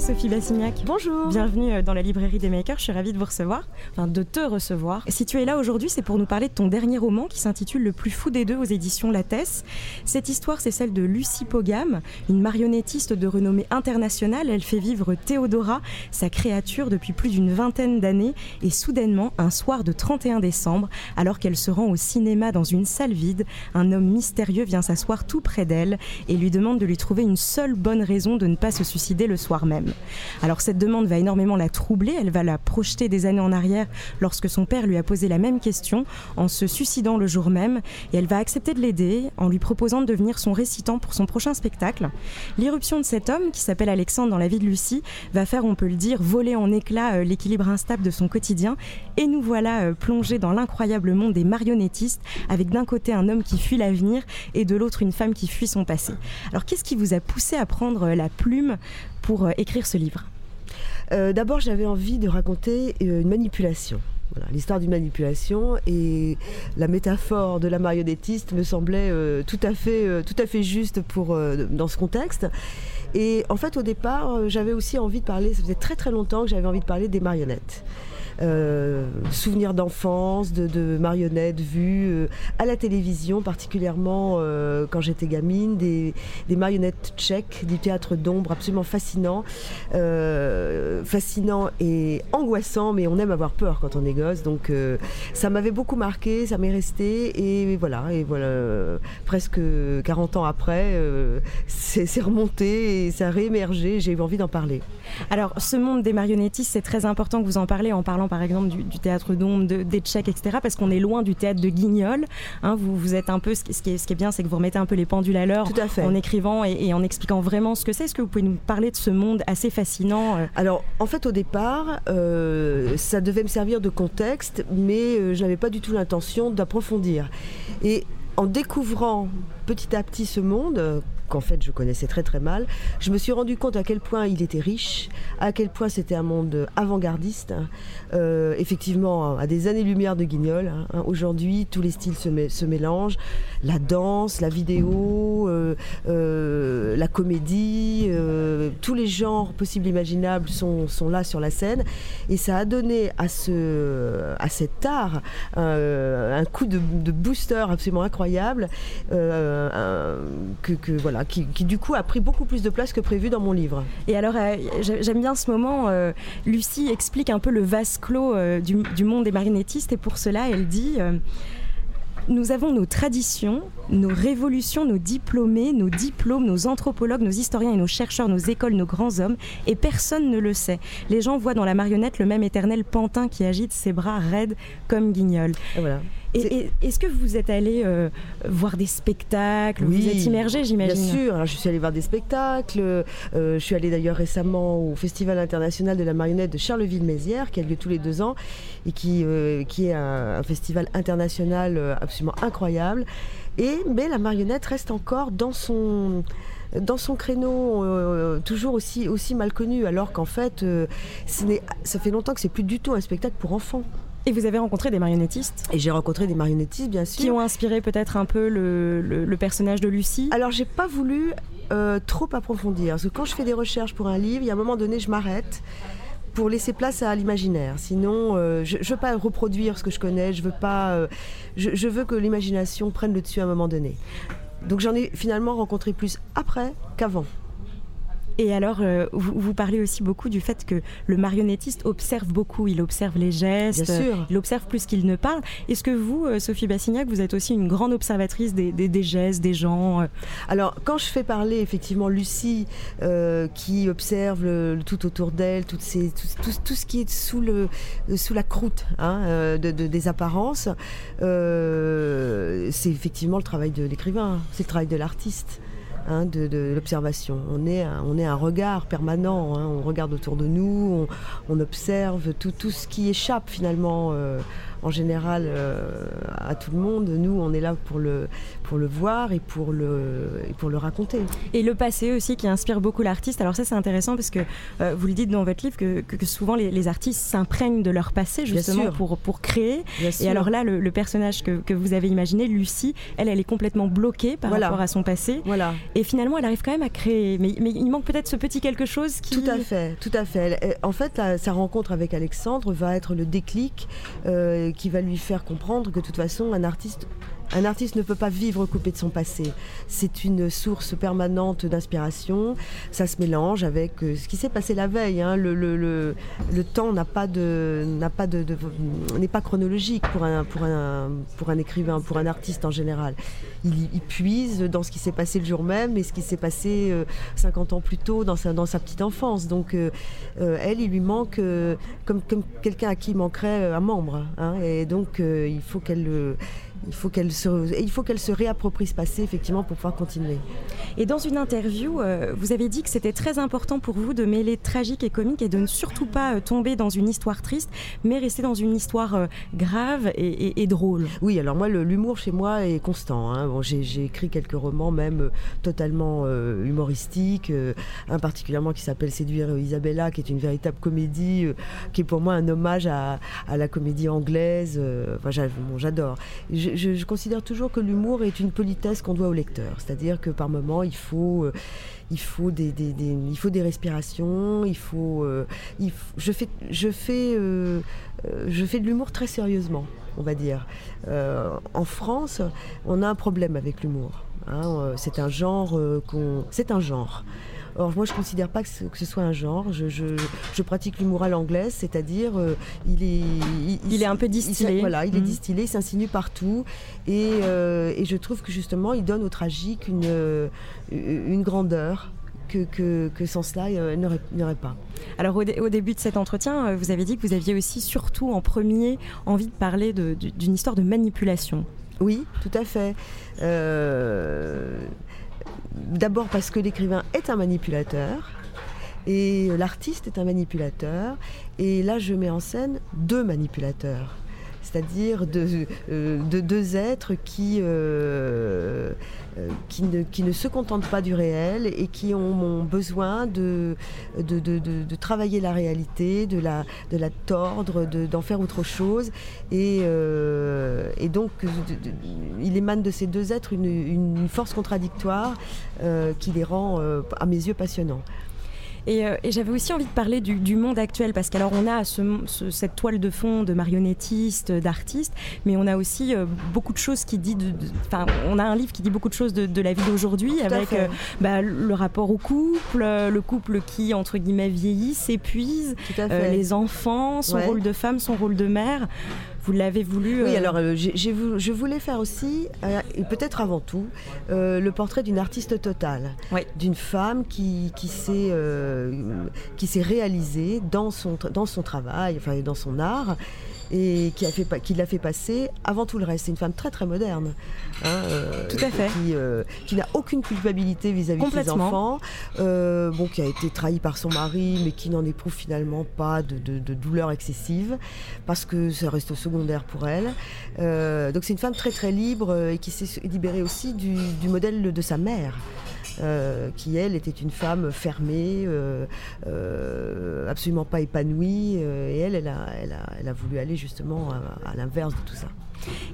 Sophie Bassignac. Bonjour. Bienvenue euh, dans la librairie des makers. Je suis ravie de vous recevoir, enfin de te recevoir. Si tu es là aujourd'hui, c'est pour nous parler de ton dernier roman qui s'intitule Le plus fou des deux aux éditions Lattès. Cette histoire, c'est celle de Lucie Pogam, une marionnettiste de renommée internationale. Elle fait vivre Théodora, sa créature, depuis plus d'une vingtaine d'années. Et soudainement, un soir de 31 décembre, alors qu'elle se rend au cinéma dans une salle vide, un homme mystérieux vient s'asseoir tout près d'elle et lui demande de lui trouver une seule bonne raison de ne pas se suicider le soir même. Alors cette demande va énormément la troubler, elle va la projeter des années en arrière lorsque son père lui a posé la même question en se suicidant le jour même et elle va accepter de l'aider en lui proposant de devenir son récitant pour son prochain spectacle. L'irruption de cet homme qui s'appelle Alexandre dans la vie de Lucie va faire, on peut le dire, voler en éclats euh, l'équilibre instable de son quotidien et nous voilà euh, plongés dans l'incroyable monde des marionnettistes avec d'un côté un homme qui fuit l'avenir et de l'autre une femme qui fuit son passé. Alors qu'est-ce qui vous a poussé à prendre la plume pour euh, écrire ce livre euh, D'abord, j'avais envie de raconter euh, une manipulation. l'histoire d'une manipulation et la métaphore de la marionnettiste me semblait tout, à fait, tout à fait juste pour, dans ce contexte. Et en fait, au départ, j'avais aussi envie de parler, ça faisait très très longtemps que j'avais envie de parler des marionnettes. Euh, souvenirs d'enfance, de, marionnettes vues euh, à la télévision, particulièrement euh, quand j'étais gamine, des, marionnettes tchèques, du théâtre d'ombre absolument fascinant, fascinant et angoissant, mais on aime avoir peur quand on est gosse, donc ça m'avait beaucoup marqué, ça m'est resté, et voilà, et voilà, presque 40 ans après, c'est remonté et ça a réémergé, j'ai eu envie d'en parler. Alors, ce monde des marionnettistes, c'est très important que vous en parlez en parlant par exemple du, théâtre d'ombre, de, des Tchèques, etc. Parce qu'on est loin du théâtre de Guignol. Hein. vous, vous êtes un peu, ce qui, ce qui, est, bien, c'est que vous remettez un peu les pendules à l'heure en écrivant et, en expliquant vraiment ce que c'est. Est-ce que vous pouvez nous parler de ce monde assez fascinant euh? Alors, en fait, au départ, euh, ça devait me servir de contexte, mais euh, je n'avais pas du tout l'intention d'approfondir. Et en découvrant petit à petit ce monde, qu'en fait je connaissais très très mal, je me suis rendu compte à quel point il était riche, à quel point c'était un monde avant-gardiste, euh, effectivement à des années-lumière de Guignol. Hein. Aujourd'hui, tous les styles se, mélangent, la danse, la vidéo, euh, euh, la comédie, tous les genres possibles imaginables sont, là sur la scène, et ça a donné à, ce, à cet art un coup de, booster absolument incroyable qui, du coup a pris beaucoup plus de place que prévu dans mon livre. Et alors, euh, j'aime bien ce moment, euh, Lucie explique un peu le vase clos euh, du, monde des marionnettistes, et pour cela, elle dit... Nous avons nos traditions, nos révolutions, nos diplômés, nos diplômes, nos anthropologues, nos historiens et nos chercheurs, nos écoles, nos grands hommes, et personne ne le sait. Les gens voient dans la marionnette le même éternel pantin qui agite ses bras raides comme guignol. voilà. Et, est-ce que vous êtes allé euh, voir des spectacles? Vous êtes immergé, j'imagine Bien sûr, je suis allée voir des spectacles. Euh, je suis allée d'ailleurs récemment au Festival international de la marionnette de Charleville-Mézières, qui a lieu tous les deux ans, et qui, euh, qui est un, festival international absolument incroyable. Et, mais la marionnette reste encore dans son dans son créneau toujours aussi, aussi mal connu, alors qu'en fait, ça fait longtemps que c'est plus du tout un spectacle pour enfants. Et vous avez rencontré des marionnettistes? Et j'ai rencontré des marionnettistes, bien sûr. Qui ont inspiré peut-être un peu le, personnage de Lucie? Alors, j'ai pas voulu euh, trop approfondir. Parce que quand je fais des recherches pour un livre, il y a un moment donné, je m'arrête pour laisser place à l'imaginaire. Sinon, euh, je ne veux pas reproduire ce que je connais. Je veux, pas, euh, je, veux que l'imagination prenne le dessus à un moment donné. Donc, j'en ai finalement rencontré plus après qu'avant. Et alors, euh, vous, parlez aussi beaucoup du fait que le marionnettiste observe beaucoup. Il observe les gestes, il observe plus qu'il ne parle. Est-ce que vous, euh, Sophie Bassignac, vous êtes aussi une grande observatrice des, gestes, des gens euh? Alors, quand je fais parler effectivement Lucie, qui observe le, tout autour d'elle, tout, tout, ce qui est sous, le, sous la croûte hein, de, des apparences, c'est effectivement le travail de l'écrivain, c'est le travail de l'artiste. Hein, de, l'observation. On est, un, on est un regard permanent, hein. on regarde autour de nous, on, observe tout, tout, ce qui échappe finalement. Euh, en général euh, à tout le monde. Nous, on est là pour le, pour le voir et pour le, et pour le raconter. Et le passé aussi qui inspire beaucoup l'artiste. Alors ça, c'est intéressant parce que euh, vous le dites dans votre livre que, que, souvent les, artistes s'imprègnent de leur passé justement pour, pour créer. et alors là, le, personnage que, que, vous avez imaginé, Lucie, elle, elle est complètement bloquée par rapport à son passé. Voilà. Et finalement, elle arrive quand même à créer. Mais, mais il manque peut-être ce petit quelque chose qui... Tout à fait, tout à fait. en fait, sa rencontre avec Alexandre va être le déclic euh, qui va lui faire comprendre que de toute façon, un artiste un artiste ne peut pas vivre coupé de son passé. C'est une source permanente d'inspiration. Ça se mélange avec euh, ce qui s'est passé la veille. Hein. Le, temps n'a pas de, n'est pas chronologique pour un, pour un, pour un écrivain, pour un artiste en général. Il, il puise dans ce qui s'est passé le jour même et ce qui s'est passé 50 euh, ans plus tôt dans sa, dans sa petite enfance. Donc, euh, elle, il lui manque comme, comme quelqu'un à qui manquerait un membre. Hein. Et donc, il faut qu'elle le il faut qu'elle se, il faut qu'elle se réapproprie ce passé effectivement pour pouvoir continuer. Et dans une interview, euh, vous avez dit que c'était très important pour vous de mêler tragique et comique et de ne surtout pas euh, tomber dans une histoire triste, mais rester dans une histoire euh, grave et, drôle. Oui, alors moi l'humour chez moi est constant. Hein. Bon, j'ai, écrit quelques romans même totalement humoristiques, un particulièrement qui s'appelle Séduire Isabella, qui est une véritable comédie, qui est pour moi un hommage à, la comédie anglaise. Enfin, j'adore je, considère toujours que l'humour est une politesse qu'on doit au lecteur. C'est-à-dire que par moments, il faut, euh, il faut, des, il faut des respirations, il faut, euh, je fais, je fais, euh, je fais de l'humour très sérieusement, on va dire. en France, on a un problème avec l'humour. Hein. c'est un genre c'est un genre. Or, moi, je ne considère pas que ce, soit un genre. Je, pratique l'humour à l'anglaise, c'est-à-dire, euh, il est. Il, est un peu distillé. voilà, il est mhm. distillé, il s'insinue partout. Euh, et, je trouve que justement, il donne au tragique une, euh, une grandeur. Que, que, sans cela, il n'y aurait pas. Alors au, début de cet entretien, vous avez dit que vous aviez aussi surtout en premier envie de parler d'une histoire de manipulation. Oui, tout à fait. D'abord parce que l'écrivain est un manipulateur et l'artiste est un manipulateur. Et là, je mets en scène deux manipulateurs c'est-à-dire de, euh, deux êtres qui, euh, euh, qui, ne, se contentent pas du réel et qui ont, besoin de de, de, travailler la réalité, de la, de tordre, d'en faire autre chose. Et, donc, il émane de ces deux êtres une force contradictoire qui les rend, à mes yeux, passionnants. Euh, et, j'avais aussi envie de parler du, monde actuel, parce qu'alors on a cette toile de fond de marionnettistes, d'artistes, mais on a aussi euh, beaucoup de choses qui dit, enfin, on a un livre qui dit beaucoup de choses de, la vie d'aujourd'hui, avec euh, bah, le rapport au couple, le couple qui entre guillemets vieillit, s'épuise, les enfants, son rôle de femme, son rôle de mère. Vous l'avez voulu. Oui, alors je voulais faire aussi, et peut-être avant tout, le portrait d'une artiste totale, d'une femme qui, qui s'est euh, qui s'est réalisé dans son, dans son travail, enfin dans son art, et qui, a fait, qui l'a fait passer avant tout le reste. C'est une femme très très moderne. Hein, euh, tout à fait. Qui, euh, qui n'a aucune culpabilité vis-à-vis de ses enfants, bon, qui a été trahie par son mari, mais qui n'en éprouve finalement pas de, de, douleur excessive, parce que ça reste secondaire pour elle. donc c'est une femme très très libre et qui s'est libérée aussi du, du modèle de sa mère. Euh, qui elle était une femme fermée, euh, euh, absolument pas épanouie, et elle, a, voulu aller justement à l'inverse de tout ça.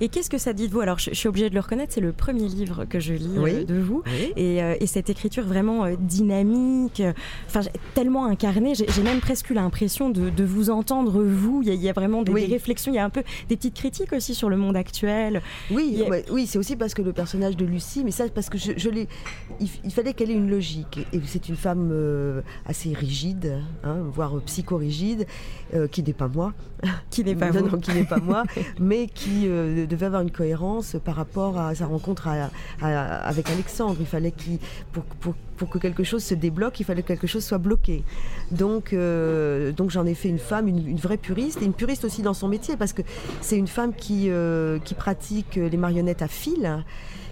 Et qu'est-ce que ça dit de vous? Alors, je, suis obligée de le reconnaître, c'est le premier livre que je lis euh, de vous. Euh, et, cette écriture vraiment euh, dynamique, enfin, tellement incarnée, j'ai même presque eu l'impression de, vous entendre, vous. Il y, a, vraiment des, réflexions, il y a un peu des petites critiques aussi sur le monde actuel. Oui, oui c'est aussi parce que le personnage de Lucie, mais ça, parce que je, je il, fallait qu'elle ait une logique. Et, c'est une femme assez rigide, hein, voire psychorigide, qui n'est pas moi. Qui n'est pas non, qui n'est pas moi, mais qui devait avoir une cohérence par rapport à sa rencontre avec Alexandre. Il fallait pour, que quelque chose se débloque, il fallait que quelque chose soit bloqué. Donc, euh, donc j'en ai fait une femme, une, vraie puriste, et une puriste aussi dans son métier, parce que c'est une femme qui, euh, qui pratique les marionnettes à fil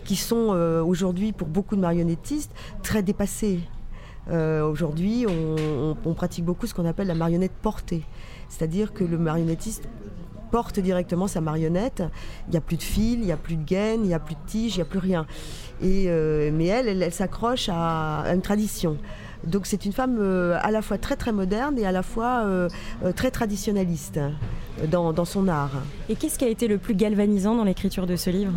qui sont aujourd'hui pour beaucoup de marionnettistes très dépassées. Aujourd'hui, on, pratique beaucoup ce qu'on appelle la marionnette portée, c'est-à-dire que le marionnettiste porte directement sa marionnette. Il n'y a plus de fil, il n'y a plus de gaine, il n'y a plus de tige, il n'y a plus rien. Et, mais elle, elle, s'accroche à, une tradition. Donc c'est une femme euh, à la fois très très moderne et à la fois euh, euh, très traditionnaliste dans, son art. Et qu'est-ce qui a été le plus galvanisant dans l'écriture de ce livre?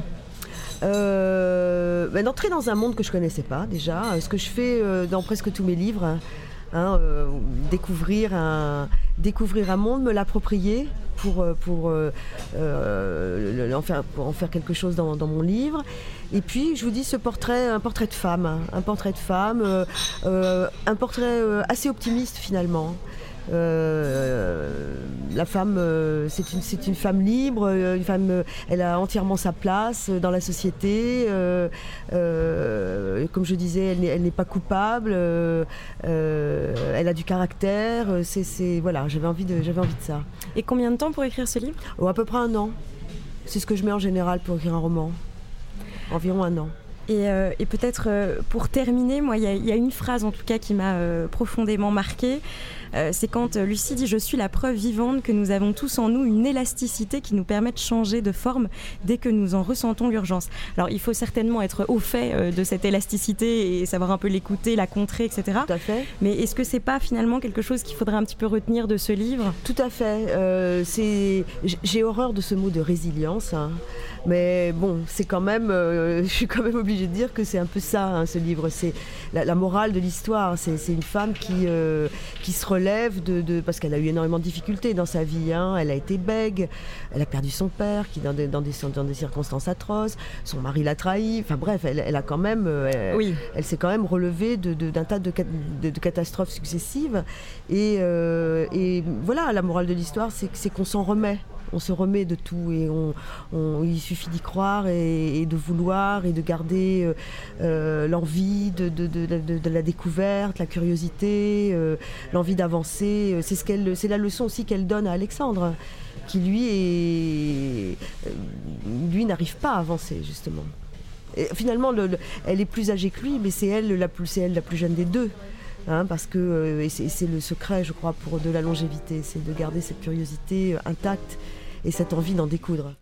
Ben, D'entrer dans un monde que je connaissais pas déjà, ce que je fais dans presque tous mes livres, hein, découvrir, un, découvrir un monde, me l'approprier pour, pour, en faire, quelque chose dans, mon livre. Et puis, je vous dis, ce portrait, un portrait de femme, hein. un portrait de femme, euh, euh, un portrait euh, assez optimiste finalement. La femme, c'est une, une, femme libre, une femme, elle a entièrement sa place dans la société. comme je disais, elle n'est pas coupable. elle a du caractère. C'est, voilà, j'avais envie de, j'avais envie de ça. Et combien de temps pour écrire ce livre? Oh, À peu près un an. C'est ce que je mets en général pour écrire un roman environ un an. Et, euh, peut-être euh, pour terminer, moi, il y, a une phrase en tout cas qui m'a euh, profondément marquée. c'est quand Lucie dit Je suis la preuve vivante que nous avons tous en nous une élasticité qui nous permet de changer de forme dès que nous en ressentons l'urgence. Alors, il faut certainement être au fait de cette élasticité et savoir un peu l'écouter, la contrer, etc. Tout à fait. Mais est-ce que c'est pas finalement quelque chose qu'il faudrait un petit peu retenir de ce livre? Tout à fait. c'est J'ai horreur de ce mot de résilience. Hein. Mais bon, c'est quand même, euh, je suis quand même obligée de dire que c'est un peu ça, hein, ce livre. C'est la, morale de l'histoire. C'est une femme qui, euh, qui se relève de, parce qu'elle a eu énormément de difficultés dans sa vie. Hein. Elle a été bègue, elle a perdu son père, qui dans des, dans des, dans des circonstances atroces. Son mari l'a trahi. Enfin bref, elle, a quand même, euh, oui. elle, s'est quand même relevée d'un tas de, de, catastrophes successives. Et, et voilà, la morale de l'histoire, c'est qu'on s'en remet on se remet de tout et il suffit d'y croire et, de vouloir et de garder euh, euh, l'envie de, la découverte, la curiosité, euh, l'envie d'avancer. C'est ce qu'elle, c'est la leçon aussi qu'elle donne à Alexandre, qui lui n'arrive pas à avancer justement. finalement, elle est plus âgée que lui, mais c'est elle la plus, elle la plus jeune des deux. Hein, parce que c'est le secret, je crois, pour de la longévité, c'est de garder cette curiosité intacte et cette envie d'en découdre.